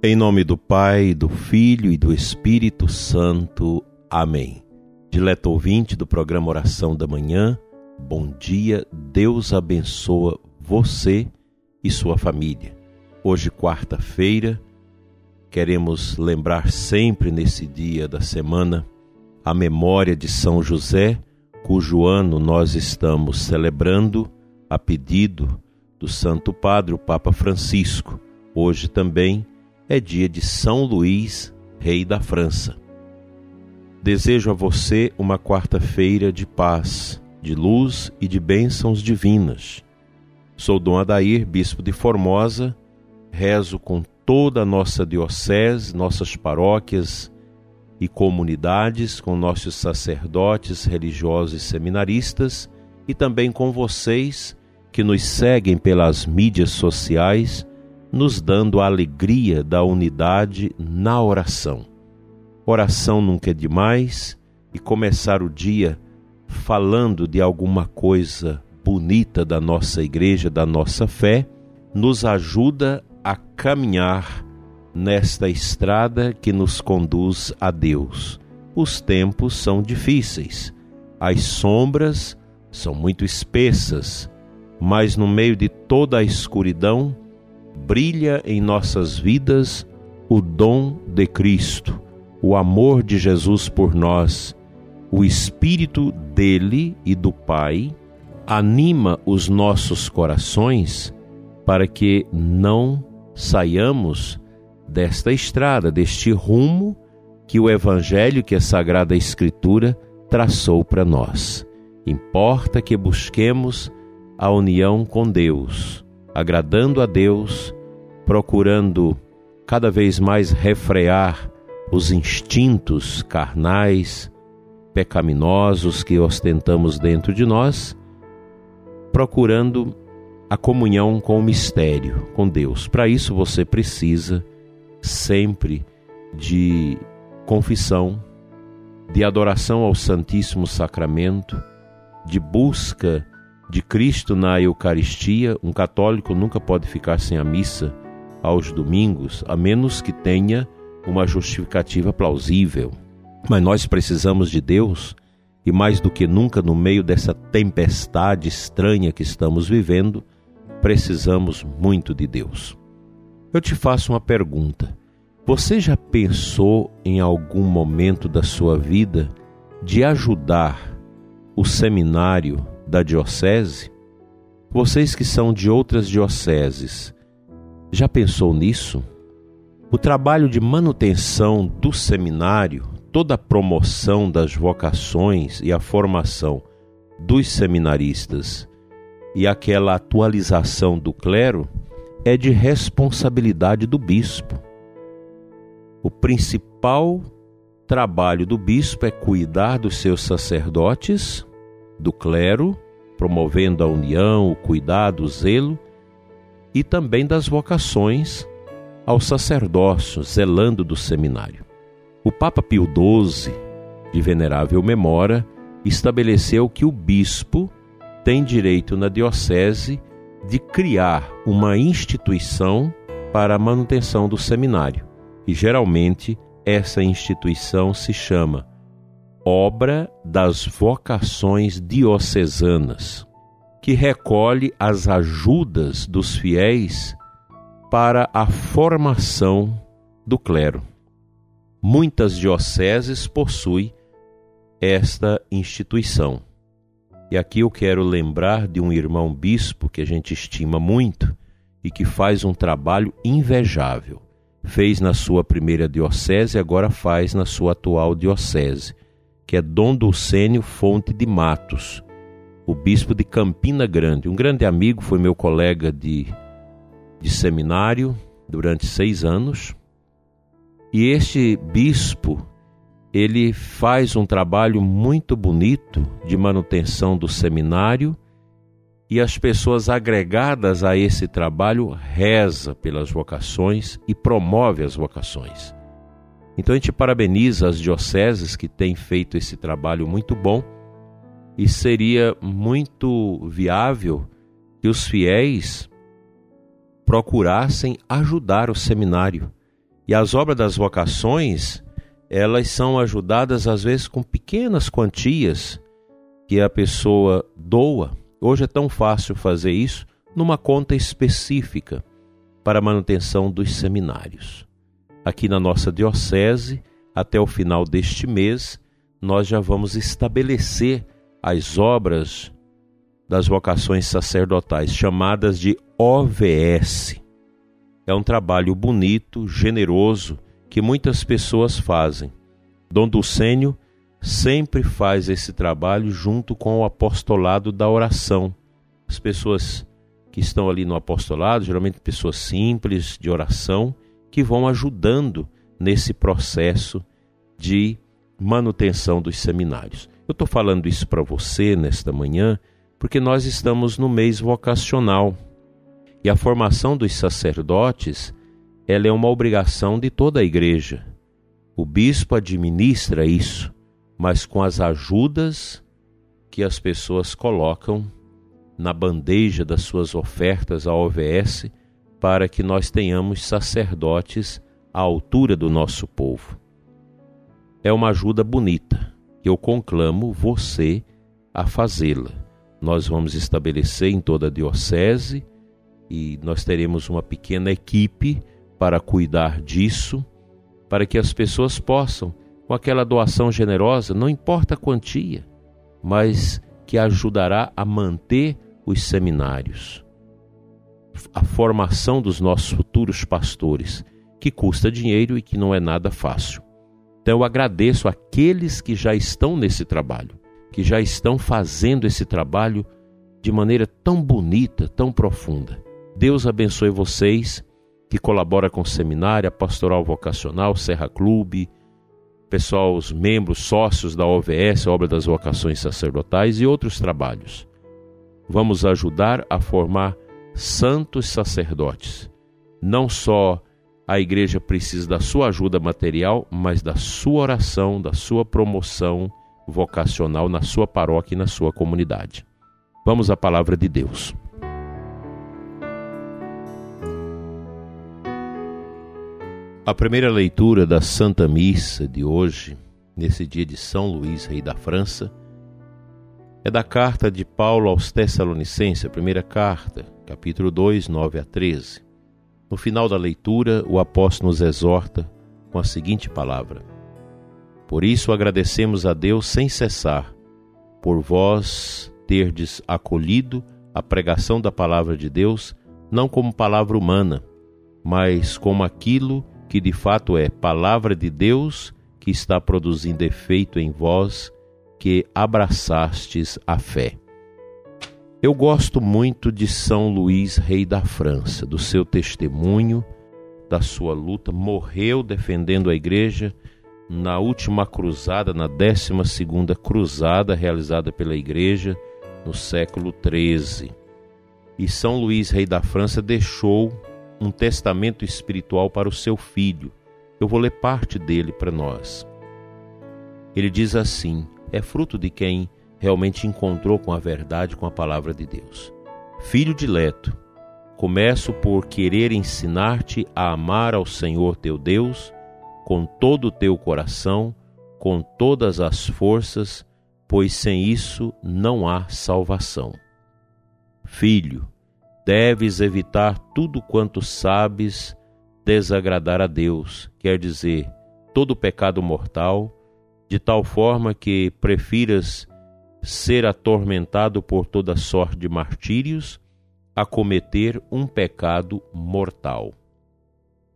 Em nome do Pai, do Filho e do Espírito Santo. Amém. Dileto ouvinte do programa Oração da Manhã, bom dia, Deus abençoa você e sua família. Hoje, quarta-feira, queremos lembrar sempre nesse dia da semana a memória de São José, cujo ano nós estamos celebrando a pedido do Santo Padre, o Papa Francisco. Hoje também é dia de São Luís, rei da França. Desejo a você uma quarta-feira de paz, de luz e de bênçãos divinas. Sou Dom Adair, bispo de Formosa, rezo com toda a nossa diocese, nossas paróquias e comunidades, com nossos sacerdotes, religiosos e seminaristas, e também com vocês que nos seguem pelas mídias sociais nos dando a alegria da unidade na oração. Oração nunca é demais e começar o dia falando de alguma coisa bonita da nossa igreja, da nossa fé, nos ajuda a caminhar nesta estrada que nos conduz a Deus. Os tempos são difíceis, as sombras são muito espessas, mas no meio de toda a escuridão, brilha em nossas vidas o dom de Cristo, o amor de Jesus por nós, o Espírito dele e do Pai anima os nossos corações para que não saiamos desta estrada, deste rumo que o Evangelho, que a Sagrada Escritura traçou para nós. Importa que busquemos a união com Deus, agradando a Deus, procurando cada vez mais refrear os instintos carnais, pecaminosos que ostentamos dentro de nós, procurando a comunhão com o mistério, com Deus. Para isso você precisa sempre de confissão, de adoração ao Santíssimo Sacramento, de busca de Cristo na Eucaristia, um católico nunca pode ficar sem a missa aos domingos, a menos que tenha uma justificativa plausível. Mas nós precisamos de Deus e, mais do que nunca, no meio dessa tempestade estranha que estamos vivendo, precisamos muito de Deus. Eu te faço uma pergunta: você já pensou em algum momento da sua vida de ajudar o seminário da diocese? Vocês que são de outras dioceses, já pensou nisso? O trabalho de manutenção do seminário, toda a promoção das vocações e a formação dos seminaristas e aquela atualização do clero é de responsabilidade do bispo. O principal trabalho do bispo é cuidar dos seus sacerdotes do clero, promovendo a união, o cuidado, o zelo, e também das vocações ao sacerdócio, zelando do seminário. O Papa Pio XII, de venerável memória, estabeleceu que o bispo tem direito na diocese de criar uma instituição para a manutenção do seminário. E geralmente essa instituição se chama obra das vocações diocesanas, que recolhe as ajudas dos fiéis para a formação do clero. Muitas dioceses possuem esta instituição. E aqui eu quero lembrar de um irmão bispo que a gente estima muito e que faz um trabalho invejável. Fez na sua primeira diocese, agora faz na sua atual diocese que é Dom Dulcênio Fonte de Matos, o bispo de Campina Grande. Um grande amigo, foi meu colega de, de seminário durante seis anos. E este bispo, ele faz um trabalho muito bonito de manutenção do seminário e as pessoas agregadas a esse trabalho reza pelas vocações e promove as vocações. Então a gente parabeniza as dioceses que têm feito esse trabalho muito bom e seria muito viável que os fiéis procurassem ajudar o seminário E as obras das vocações, elas são ajudadas às vezes com pequenas quantias que a pessoa doa. Hoje é tão fácil fazer isso numa conta específica para a manutenção dos seminários. Aqui na nossa diocese, até o final deste mês, nós já vamos estabelecer as obras das vocações sacerdotais, chamadas de OVS. É um trabalho bonito, generoso, que muitas pessoas fazem. Dom Dulcênio sempre faz esse trabalho junto com o apostolado da oração. As pessoas que estão ali no apostolado, geralmente pessoas simples de oração, que vão ajudando nesse processo de manutenção dos seminários. Eu estou falando isso para você nesta manhã porque nós estamos no mês vocacional e a formação dos sacerdotes ela é uma obrigação de toda a igreja. O bispo administra isso, mas com as ajudas que as pessoas colocam na bandeja das suas ofertas à OVS para que nós tenhamos sacerdotes à altura do nosso povo. É uma ajuda bonita eu conclamo você a fazê-la. Nós vamos estabelecer em toda a diocese e nós teremos uma pequena equipe para cuidar disso, para que as pessoas possam, com aquela doação generosa, não importa a quantia, mas que ajudará a manter os seminários, a formação dos nossos futuros pastores, que custa dinheiro e que não é nada fácil. Então eu agradeço aqueles que já estão nesse trabalho, que já estão fazendo esse trabalho de maneira tão bonita, tão profunda. Deus abençoe vocês que colabora com o seminário, Pastoral Vocacional, Serra Clube, pessoal, os membros, sócios da OVS, Obra das Vocações Sacerdotais e outros trabalhos. Vamos ajudar a formar santos sacerdotes. Não só a igreja precisa da sua ajuda material, mas da sua oração, da sua promoção vocacional na sua paróquia e na sua comunidade. Vamos à palavra de Deus. A primeira leitura da Santa Missa de hoje, nesse dia de São Luís, rei da França, é da carta de Paulo aos Tessalonicenses, a primeira carta, capítulo 2, 9 a 13. No final da leitura, o apóstolo nos exorta com a seguinte palavra: Por isso agradecemos a Deus sem cessar, por vós terdes acolhido a pregação da palavra de Deus, não como palavra humana, mas como aquilo que de fato é palavra de Deus que está produzindo efeito em vós, que abraçastes a fé. Eu gosto muito de São Luís, rei da França, do seu testemunho, da sua luta, morreu defendendo a igreja na última cruzada, na décima segunda cruzada realizada pela igreja no século XIII. E São Luís, rei da França, deixou um testamento espiritual para o seu filho. Eu vou ler parte dele para nós. Ele diz assim: é fruto de quem realmente encontrou com a verdade, com a palavra de Deus. Filho dileto, começo por querer ensinar-te a amar ao Senhor teu Deus com todo o teu coração, com todas as forças, pois sem isso não há salvação. Filho, Deves evitar tudo quanto sabes desagradar a Deus, quer dizer, todo pecado mortal, de tal forma que prefiras ser atormentado por toda sorte de martírios a cometer um pecado mortal.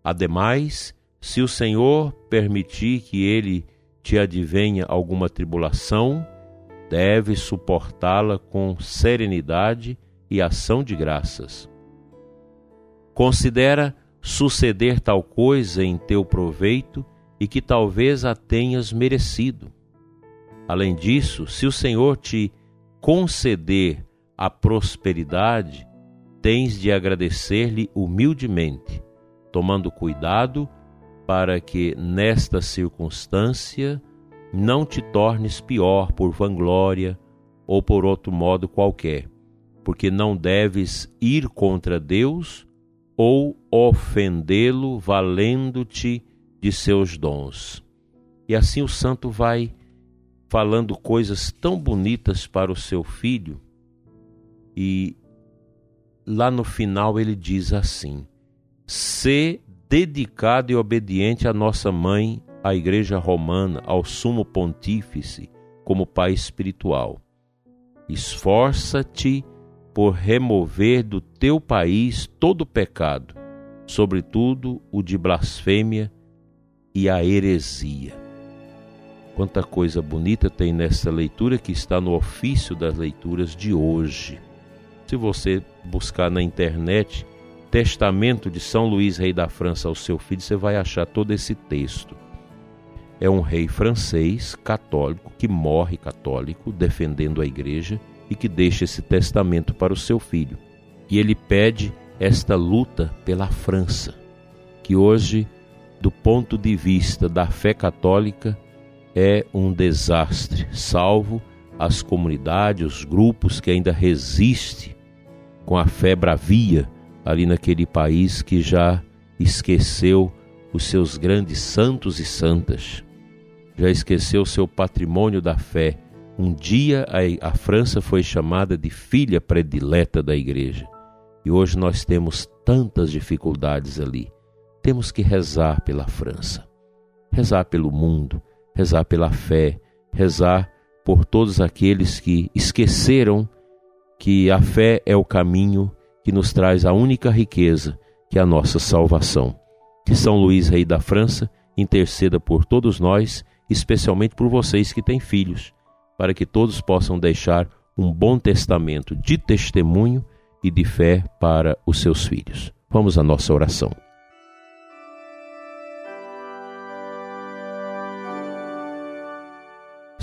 Ademais, se o Senhor permitir que ele te advenha alguma tribulação, deves suportá-la com serenidade e ação de graças. Considera suceder tal coisa em teu proveito e que talvez a tenhas merecido. Além disso, se o Senhor te conceder a prosperidade, tens de agradecer-lhe humildemente, tomando cuidado para que nesta circunstância não te tornes pior por vanglória ou por outro modo qualquer porque não deves ir contra Deus ou ofendê-lo valendo-te de seus dons. E assim o santo vai falando coisas tão bonitas para o seu filho, e lá no final ele diz assim: ser dedicado e obediente à nossa mãe, à Igreja Romana, ao Sumo Pontífice, como pai espiritual. Esforça-te por remover do teu país todo pecado, sobretudo o de blasfêmia e a heresia. Quanta coisa bonita tem nessa leitura que está no ofício das leituras de hoje. Se você buscar na internet Testamento de São Luís, rei da França, ao seu filho, você vai achar todo esse texto. É um rei francês católico que morre católico, defendendo a igreja e que deixa esse testamento para o seu filho. E ele pede esta luta pela França, que hoje, do ponto de vista da fé católica, é um desastre, salvo as comunidades, os grupos que ainda resistem com a fé bravia ali naquele país que já esqueceu os seus grandes santos e santas, já esqueceu seu patrimônio da fé. Um dia a, a França foi chamada de filha predileta da igreja e hoje nós temos tantas dificuldades ali. Temos que rezar pela França, rezar pelo mundo, rezar pela fé, rezar por todos aqueles que esqueceram que a fé é o caminho que nos traz a única riqueza, que é a nossa salvação. Que São Luís, rei da França, interceda por todos nós, especialmente por vocês que têm filhos, para que todos possam deixar um bom testamento de testemunho e de fé para os seus filhos. Vamos à nossa oração.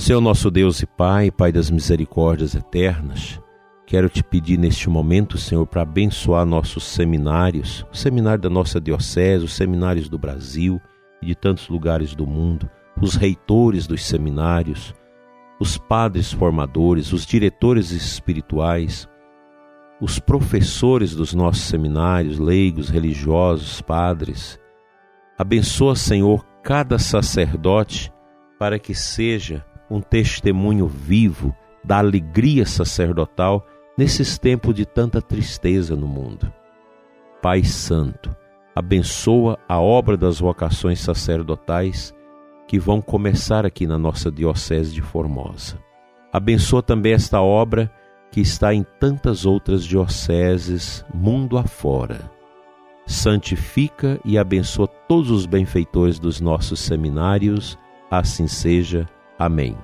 Seu nosso Deus e Pai, Pai das misericórdias eternas, quero te pedir neste momento, Senhor, para abençoar nossos seminários, o seminário da nossa diocese, os seminários do Brasil e de tantos lugares do mundo, os reitores dos seminários, os padres formadores, os diretores espirituais, os professores dos nossos seminários, leigos, religiosos, padres. Abençoa, Senhor, cada sacerdote para que seja um testemunho vivo da alegria sacerdotal nesses tempos de tanta tristeza no mundo. Pai Santo, abençoa a obra das vocações sacerdotais que vão começar aqui na nossa Diocese de Formosa. Abençoa também esta obra que está em tantas outras dioceses mundo afora. Santifica e abençoa todos os benfeitores dos nossos seminários, assim seja. Amém.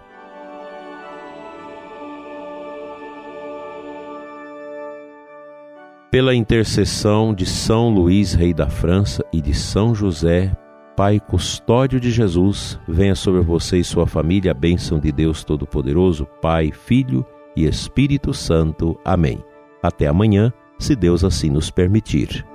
Pela intercessão de São Luís, rei da França, e de São José, Pai custódio de Jesus, venha sobre você e sua família a bênção de Deus Todo-Poderoso, Pai, Filho e Espírito Santo. Amém. Até amanhã, se Deus assim nos permitir.